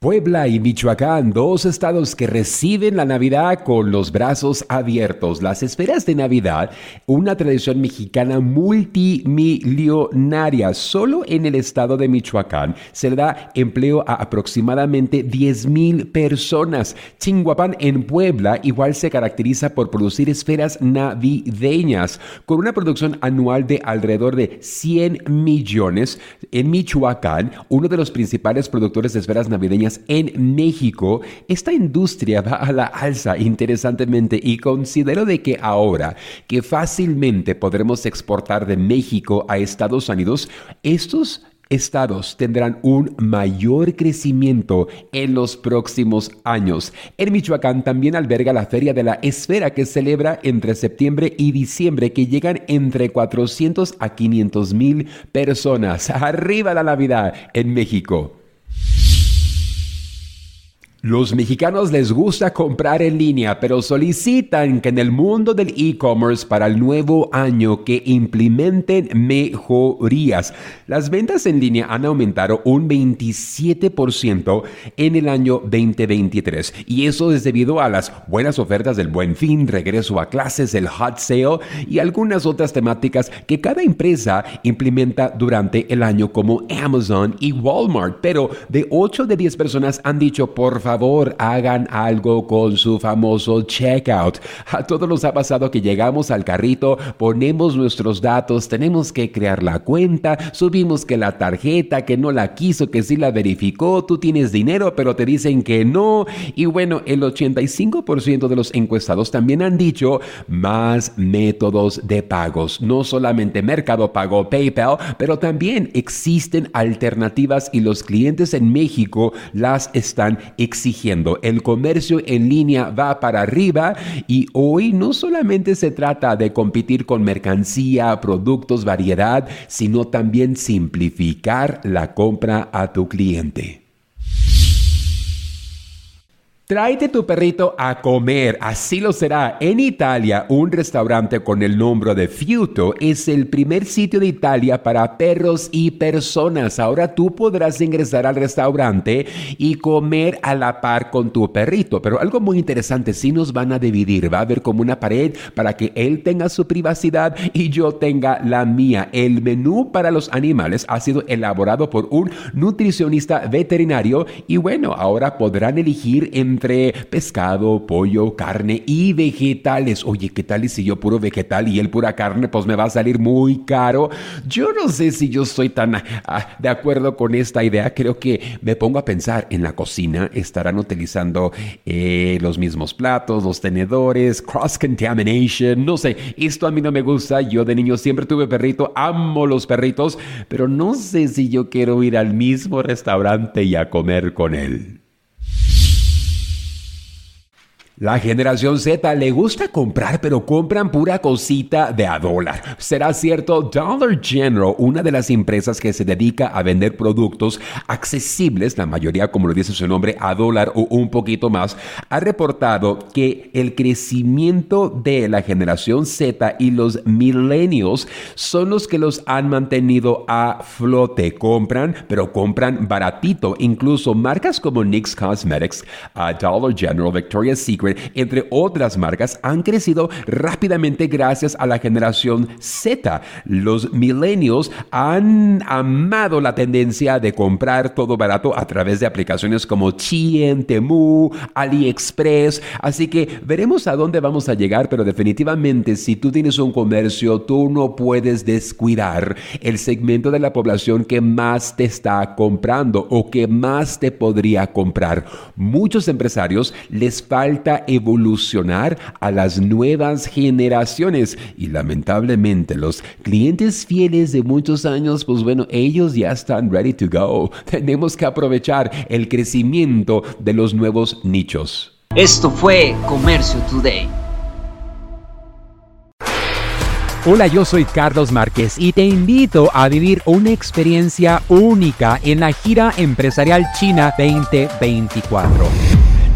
Puebla y Michoacán, dos estados que reciben la Navidad con los brazos abiertos. Las esferas de Navidad, una tradición mexicana multimillonaria. Solo en el estado de Michoacán se le da empleo a aproximadamente 10 mil personas. Chinguapán en Puebla igual se caracteriza por producir esferas navideñas con una producción anual de alrededor de 100 millones. En Michoacán, uno de los principales productores de esferas navideñas en México, esta industria va a la alza interesantemente y considero de que ahora que fácilmente podremos exportar de México a Estados Unidos, estos estados tendrán un mayor crecimiento en los próximos años. En Michoacán también alberga la Feria de la Esfera que celebra entre septiembre y diciembre que llegan entre 400 a 500 mil personas. Arriba la Navidad en México. Los mexicanos les gusta comprar en línea, pero solicitan que en el mundo del e-commerce para el nuevo año que implementen mejorías. Las ventas en línea han aumentado un 27% en el año 2023 y eso es debido a las buenas ofertas del buen fin, regreso a clases, el hot sale y algunas otras temáticas que cada empresa implementa durante el año como Amazon y Walmart. Pero de 8 de 10 personas han dicho por favor favor hagan algo con su famoso checkout. A todos nos ha pasado que llegamos al carrito, ponemos nuestros datos, tenemos que crear la cuenta, subimos que la tarjeta, que no la quiso, que sí la verificó, tú tienes dinero, pero te dicen que no. Y bueno, el 85% de los encuestados también han dicho más métodos de pagos, no solamente Mercado Pago, PayPal, pero también existen alternativas y los clientes en México las están exigiendo exigiendo. El comercio en línea va para arriba y hoy no solamente se trata de competir con mercancía, productos, variedad, sino también simplificar la compra a tu cliente. Tráete tu perrito a comer, así lo será. En Italia, un restaurante con el nombre de Fiuto es el primer sitio de Italia para perros y personas. Ahora tú podrás ingresar al restaurante y comer a la par con tu perrito. Pero algo muy interesante, si nos van a dividir, va a haber como una pared para que él tenga su privacidad y yo tenga la mía. El menú para los animales ha sido elaborado por un nutricionista veterinario y bueno, ahora podrán elegir en entre pescado, pollo, carne y vegetales. Oye, ¿qué tal y si yo puro vegetal y él pura carne? Pues me va a salir muy caro. Yo no sé si yo estoy tan ah, de acuerdo con esta idea. Creo que me pongo a pensar en la cocina. Estarán utilizando eh, los mismos platos, los tenedores, cross contamination. No sé, esto a mí no me gusta. Yo de niño siempre tuve perrito, amo los perritos, pero no sé si yo quiero ir al mismo restaurante y a comer con él. La generación Z le gusta comprar, pero compran pura cosita de a dólar. Será cierto, Dollar General, una de las empresas que se dedica a vender productos accesibles, la mayoría, como lo dice su nombre, a dólar o un poquito más, ha reportado que el crecimiento de la generación Z y los millennials son los que los han mantenido a flote. Compran, pero compran baratito. Incluso marcas como NYX Cosmetics, Dollar General, Victoria's Secret, entre otras marcas, han crecido rápidamente gracias a la generación Z. Los millennials han amado la tendencia de comprar todo barato a través de aplicaciones como Chien, Temu, AliExpress. Así que veremos a dónde vamos a llegar, pero definitivamente si tú tienes un comercio, tú no puedes descuidar el segmento de la población que más te está comprando o que más te podría comprar. Muchos empresarios les falta evolucionar a las nuevas generaciones y lamentablemente los clientes fieles de muchos años, pues bueno, ellos ya están ready to go. Tenemos que aprovechar el crecimiento de los nuevos nichos. Esto fue Comercio Today. Hola, yo soy Carlos Márquez y te invito a vivir una experiencia única en la gira empresarial China 2024